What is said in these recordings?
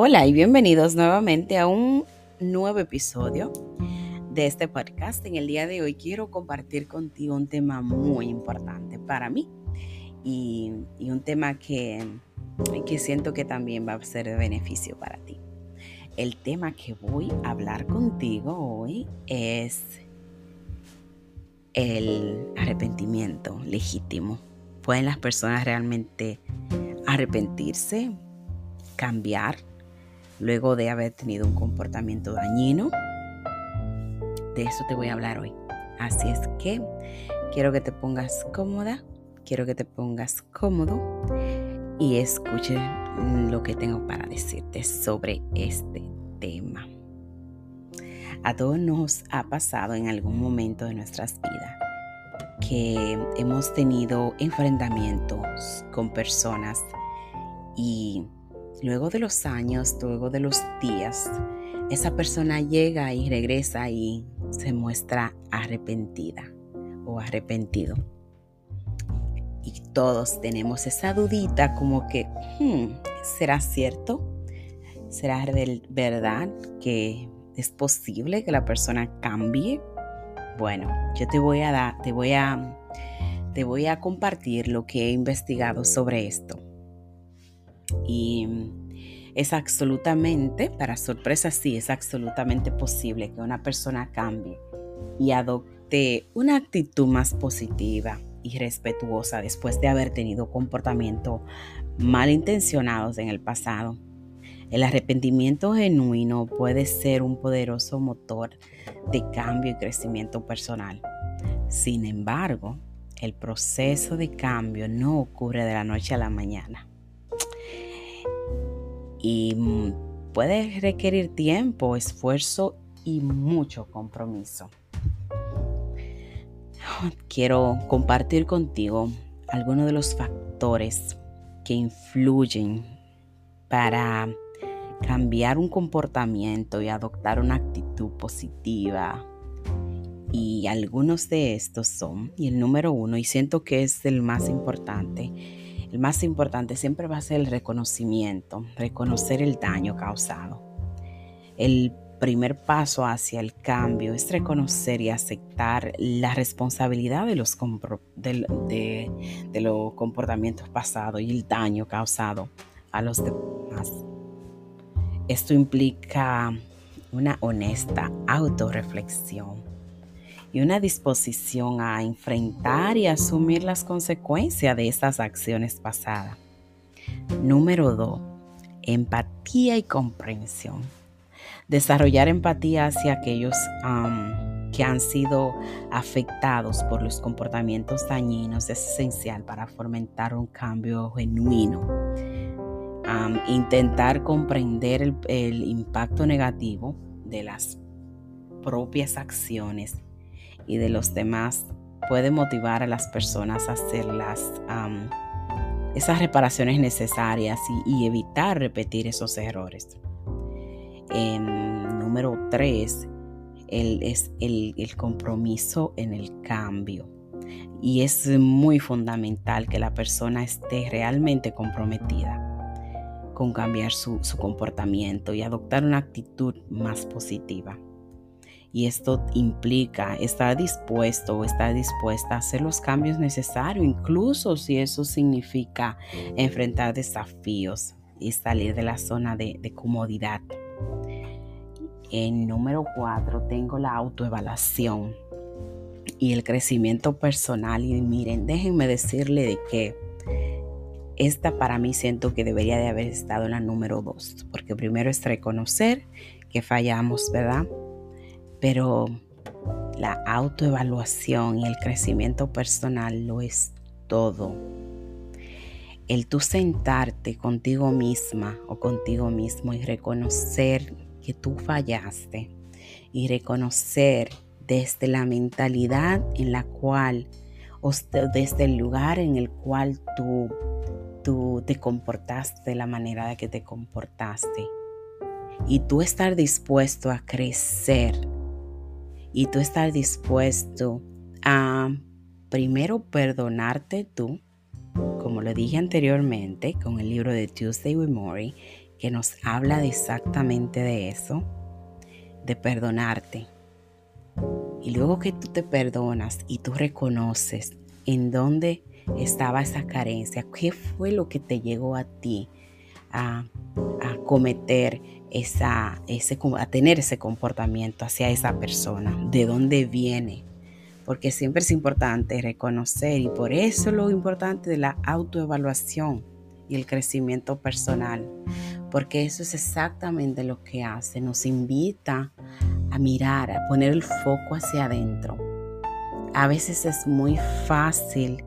Hola y bienvenidos nuevamente a un nuevo episodio de este podcast. En el día de hoy quiero compartir contigo un tema muy importante para mí y, un tema que, que siento que también va a ser de beneficio para ti. El tema que voy a hablar contigo hoy es el arrepentimiento legítimo. ¿Pueden las personas realmente arrepentirse, cambiar luego de haber tenido un comportamiento dañino. De eso te voy a hablar hoy. Así es que quiero que te pongas cómoda, quiero que te pongas cómodo y escuche lo que tengo para decirte sobre este tema. A todos nos ha pasado en algún momento de nuestras vidas que hemos tenido enfrentamientos con personas y luego de los años, luego de los días, esa persona llega y regresa y se muestra arrepentida o arrepentido. Y todos tenemos esa dudita como que, hmm, ¿será cierto? ¿Será verdad que es posible que la persona cambie? Bueno, yo te voy a dar, te voy a, te voy a compartir lo que he investigado sobre esto. Y es absolutamente, para sorpresa sí, es absolutamente posible que una persona cambie y adopte una actitud más positiva y respetuosa después de haber tenido comportamientos malintencionados en el pasado. El arrepentimiento genuino puede ser un poderoso motor de cambio y crecimiento personal. Sin embargo, el proceso de cambio no ocurre de la noche a la mañana y mm, puede requerir tiempo, esfuerzo y mucho compromiso. Quiero compartir contigo algunos de los factores que influyen para cambiar un comportamiento y adoptar una actitud positiva. Y algunos de estos son, y el número uno, y siento que es el más importante, el más importante siempre va a ser el reconocimiento, reconocer el daño causado. El primer paso hacia el cambio es reconocer y aceptar la responsabilidad de los, de, los comportamientos pasados y el daño causado a los demás. Esto implica una honesta autorreflexión y una disposición a enfrentar y asumir las consecuencias de estas acciones pasadas. Número 2. Empatía y comprensión. Desarrollar empatía hacia aquellos que han sido afectados por los comportamientos dañinos es esencial para fomentar un cambio genuino. intentar comprender el impacto negativo de las propias acciones y de los demás puede motivar a las personas a hacer las, esas reparaciones necesarias y, evitar repetir esos errores. número tres es el, el compromiso en el cambio. Y es muy fundamental que la persona esté realmente comprometida con cambiar su, su comportamiento y adoptar una actitud más positiva. Y esto implica estar dispuesto o estar dispuesta a hacer los cambios necesarios, incluso si eso significa enfrentar desafíos y salir de la zona de, comodidad. En número cuatro tengo la autoevaluación y el crecimiento personal. Y miren, déjenme decirle de que esta para mí siento que debería de haber estado en la número dos, porque primero es reconocer que fallamos, ¿verdad? Pero la autoevaluación y el crecimiento personal lo es todo. El tú sentarte contigo misma o contigo mismo y reconocer que tú fallaste y reconocer desde la mentalidad en la cual o desde el lugar en el cual tú, tú te comportaste de la manera de que te comportaste y tú estar dispuesto a crecer y tú estás dispuesto a primero perdonarte tú, como lo dije anteriormente con el libro de Tuesday with Mori, que nos habla exactamente de eso, de perdonarte. Y luego que tú te perdonas y tú reconoces en dónde estaba esa carencia, qué fue lo que te llegó a ti a, cometer esa, ese, a tener ese comportamiento hacia esa persona, de dónde viene. Porque siempre es importante reconocer y por eso lo importante de la autoevaluación y el crecimiento personal, porque eso es exactamente lo que hace, nos invita a mirar, a poner el foco hacia adentro. A veces es muy fácil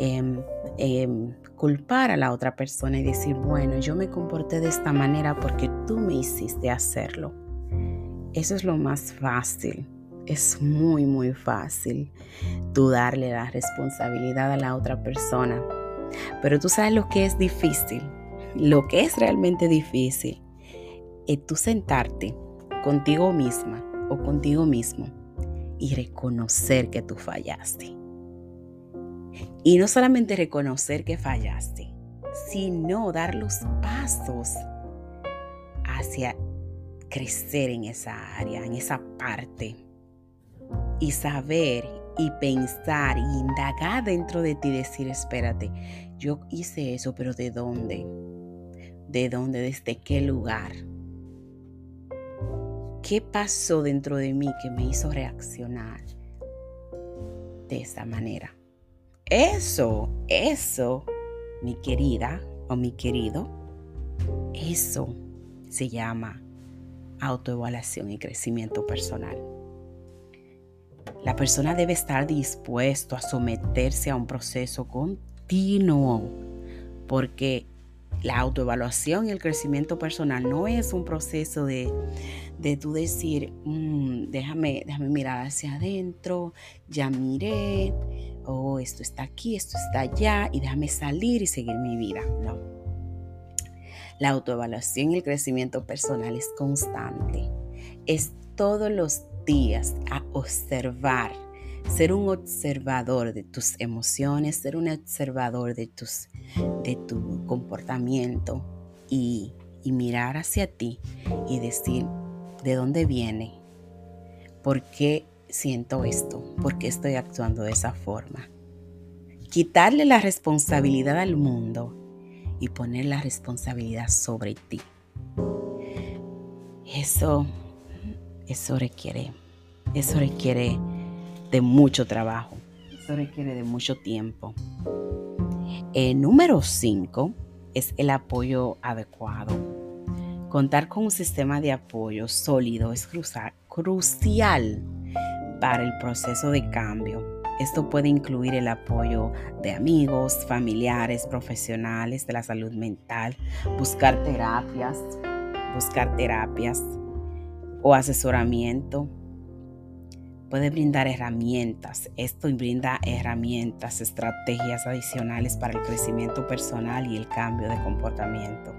em, culpar a la otra persona y decir, bueno, yo me comporté de esta manera porque tú me hiciste hacerlo. Eso es lo más fácil. Es muy, muy fácil tú darle la responsabilidad a la otra persona. Pero tú sabes lo que es difícil. Lo que es realmente difícil es tú sentarte contigo misma o contigo mismo y reconocer que tú fallaste. Y no solamente reconocer que fallaste, sino dar los pasos hacia crecer en esa área, en esa parte. Y saber y pensar y indagar dentro de ti, decir, espérate, yo hice eso, pero ¿de dónde? ¿De dónde? ¿Desde qué lugar? ¿Qué pasó dentro de mí que me hizo reaccionar de esa manera? Eso, eso, mi querida o mi querido, eso se llama autoevaluación y crecimiento personal. La persona debe estar dispuesto a someterse a un proceso continuo, porque la autoevaluación y el crecimiento personal no es un proceso de, de tú decir, mm, déjame, déjame mirar hacia adentro, ya miré, oh, esto está aquí, esto está allá, y déjame salir y seguir mi vida. No. La autoevaluación y el crecimiento personal es constante. Es todos los días a observar, ser un observador de tus emociones, ser un observador de, tus, de tu comportamiento y, y mirar hacia ti y decir, ¿de dónde viene? ¿Por qué siento esto? ¿Por qué estoy actuando de esa forma? Quitarle la responsabilidad al mundo y poner la responsabilidad sobre ti. Eso, eso requiere, eso requiere de mucho trabajo. Eso requiere de mucho tiempo. El número 5 es el apoyo adecuado. Contar con un sistema de apoyo sólido es crucial para el proceso de cambio. Esto puede incluir el apoyo de amigos, familiares, profesionales de la salud mental, buscar terapias, buscar terapias o asesoramiento. Puede brindar herramientas. Esto brinda herramientas, estrategias adicionales para el crecimiento personal y el cambio de comportamiento.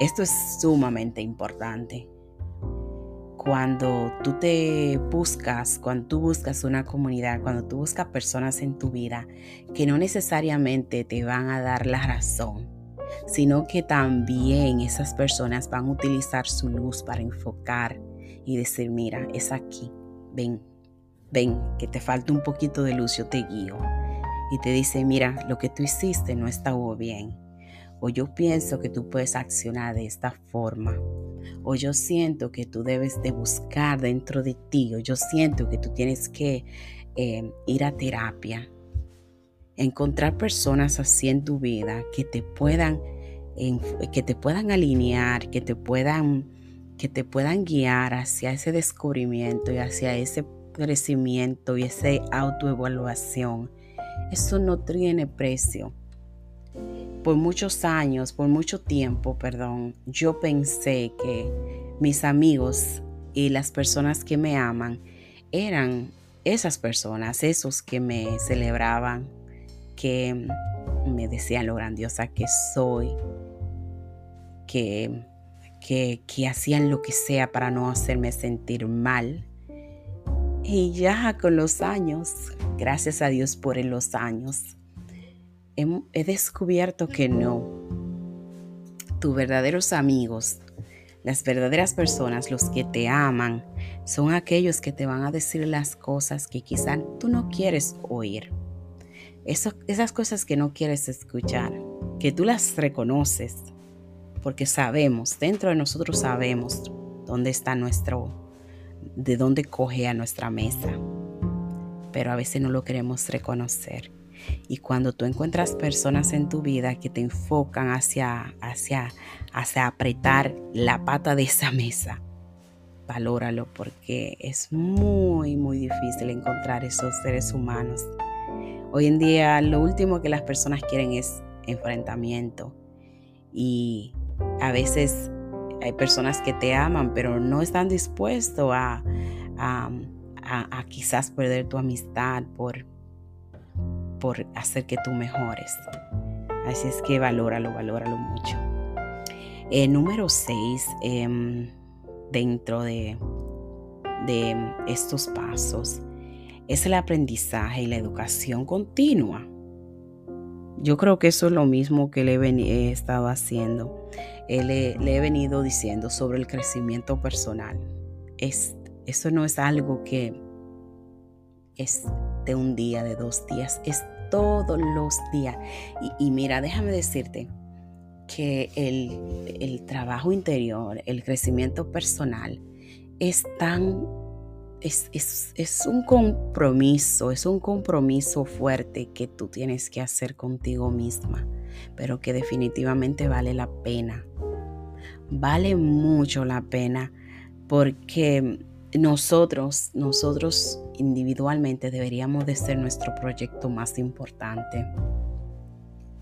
Esto es sumamente importante cuando tú te buscas, cuando tú buscas una comunidad, cuando tú buscas personas en tu vida que no necesariamente te van a dar la razón, sino que también esas personas van a utilizar su luz para enfocar y decir, mira, es aquí, ven, ven, que te falta un poquito de luz, yo te guío. Y te dice, mira, lo que tú hiciste no estaba bien. O yo pienso que tú puedes accionar de esta forma o yo siento que tú debes de buscar dentro de ti, o yo siento que tú tienes que eh, ir a terapia. Encontrar personas así en tu vida que te puedan, que te puedan alinear, que te puedan, que te puedan guiar hacia ese descubrimiento y hacia ese crecimiento y esa autoevaluación. Eso no tiene precio por muchos años, por mucho tiempo, perdón, yo pensé que mis amigos y las personas que me aman eran esas personas, esos que me celebraban, que me decían lo grandiosa que soy, que, que, que hacían lo que sea para no hacerme sentir mal. Y ya con los años, gracias a Dios por los años, he, descubierto que no. tus verdaderos amigos, las verdaderas personas, los que te aman, son aquellos que te van a decir las cosas que quizás tú no quieres oír. esas cosas que no quieres escuchar, que tú las reconoces, porque sabemos, dentro de nosotros sabemos dónde está nuestro, de dónde coge a nuestra mesa, pero a veces no lo queremos reconocer. Y cuando tú encuentras personas en tu vida que te enfocan hacia, hacia, hacia apretar la pata de esa mesa, valóralo porque es muy, muy difícil encontrar esos seres humanos. Hoy en día lo último que las personas quieren es enfrentamiento y a veces hay personas que te aman pero no están dispuestos a, a, a quizás perder tu amistad por por hacer que tú mejores. Así es que valóralo, valóralo mucho. Eh, número 6, em, dentro de, de estos pasos, es el aprendizaje y la educación continua. Yo creo que eso es lo mismo que le he, estado haciendo. Eh, le, le, he venido diciendo sobre el crecimiento personal. Es, eso no es algo que es un día, de dos días, es todos los días. Y, mira, déjame decirte que el, trabajo interior, el crecimiento personal, es tan, es, es, un compromiso, es un compromiso fuerte que tú tienes que hacer contigo misma, pero que definitivamente vale la pena. Vale mucho la pena porque nosotros, nosotros individualmente deberíamos de ser nuestro proyecto más importante.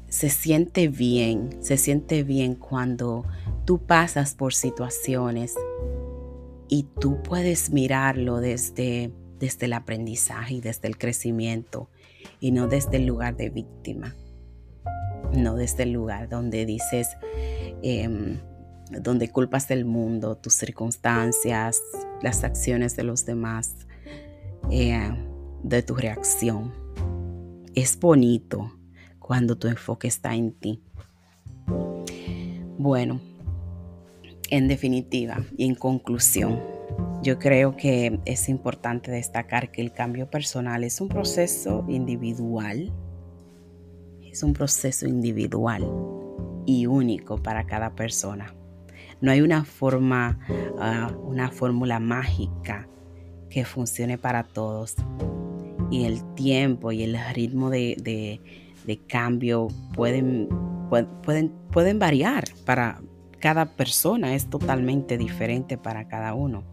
Se siente bien, se siente bien cuando tú pasas por situaciones y tú puedes mirarlo desde, desde el aprendizaje y desde el crecimiento y no desde el lugar de víctima, no desde el lugar donde dices, em, donde culpas del mundo, tus circunstancias, las acciones de los demás, eh, de tu reacción. Es bonito cuando tu enfoque está en ti. Bueno, en definitiva y en conclusión, yo creo que es importante destacar que el cambio personal es un proceso individual. Es un proceso individual y único para cada persona. No hay una forma, ah, una fórmula mágica que funcione para todos. Y el tiempo y el ritmo de, cambio pueden, pueden, pueden variar para cada persona, es totalmente diferente para cada uno.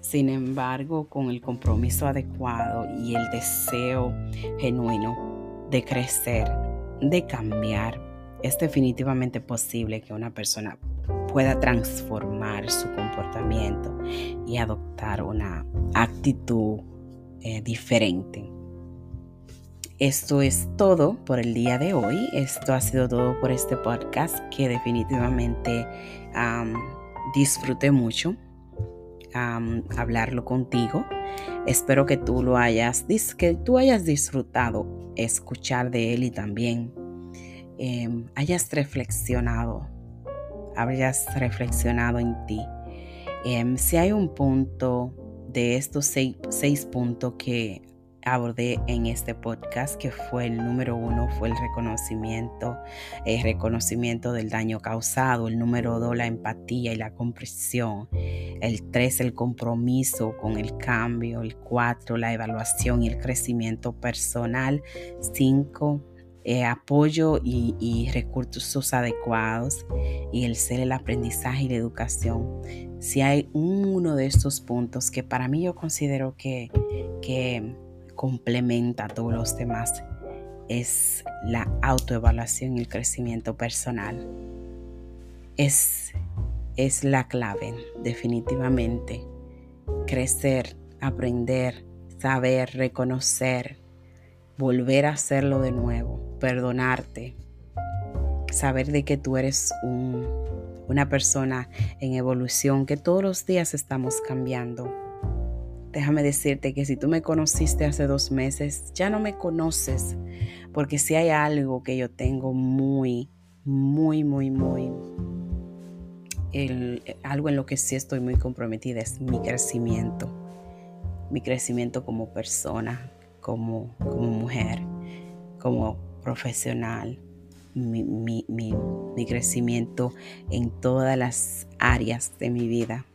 Sin embargo, con el compromiso adecuado y el deseo genuino de crecer, de cambiar, es definitivamente posible que una persona pueda transformar su comportamiento y adoptar una actitud eh, diferente. Esto es todo por el día de hoy. Esto ha sido todo por este podcast que definitivamente disfruté mucho hablarlo contigo. Espero que tú lo hayas, que tú hayas disfrutado escuchar de él y también em, hayas reflexionado habrías reflexionado en ti. Em, si hay un punto de estos seis, puntos que abordé en este podcast, que fue el número uno, fue el reconocimiento, el reconocimiento del daño causado, el número dos, la empatía y la comprensión, el tres, el compromiso con el cambio, el cuatro, la evaluación y el crecimiento personal, cinco, eh, apoyo y, recursos adecuados y el ser el aprendizaje y la educación. Si hay uno de estos puntos que para mí yo considero que, que complementa a todos los demás, es la autoevaluación y el crecimiento personal. Es, es la clave, definitivamente. Crecer, aprender, saber, reconocer, volver a hacerlo de nuevo perdonarte, saber de que tú eres una persona en evolución, que todos los días estamos cambiando. Déjame decirte que si tú me conociste hace dos meses, ya no me conoces, porque si hay algo que yo tengo muy, muy, muy, muy... algo en lo que sí estoy muy comprometida es mi crecimiento. Mi crecimiento como persona, como, como mujer, como profesional, mi, mi, crecimiento en todas las áreas de mi vida.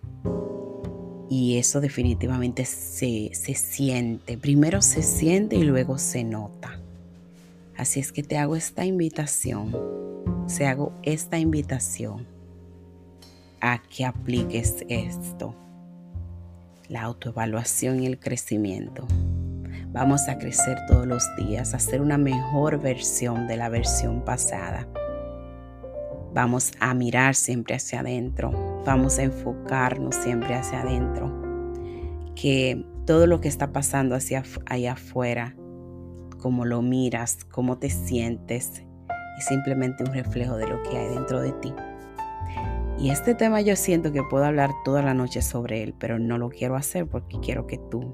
Y eso definitivamente se, se siente. Primero se siente y luego se nota. Así es que te hago esta invitación, se hago esta invitación a que apliques esto, la autoevaluación y el crecimiento. Vamos a crecer todos los días, a ser una mejor versión de la versión pasada. Vamos a mirar siempre hacia adentro, vamos a enfocarnos siempre hacia adentro. Que todo lo que está pasando hacia allá afuera cómo lo miras, cómo te sientes, es simplemente un reflejo de lo que hay dentro de ti. Y este tema yo siento que puedo hablar toda la noche sobre él, pero no lo quiero hacer porque quiero que tú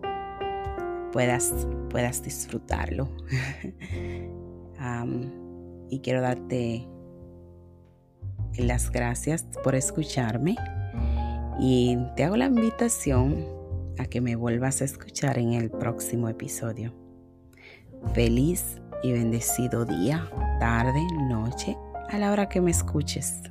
puedas, puedas disfrutarlo. y quiero darte las gracias por escucharme y te hago la invitación a que me vuelvas a escuchar en el próximo episodio. Feliz y bendecido día, tarde, noche, a la hora que me escuches.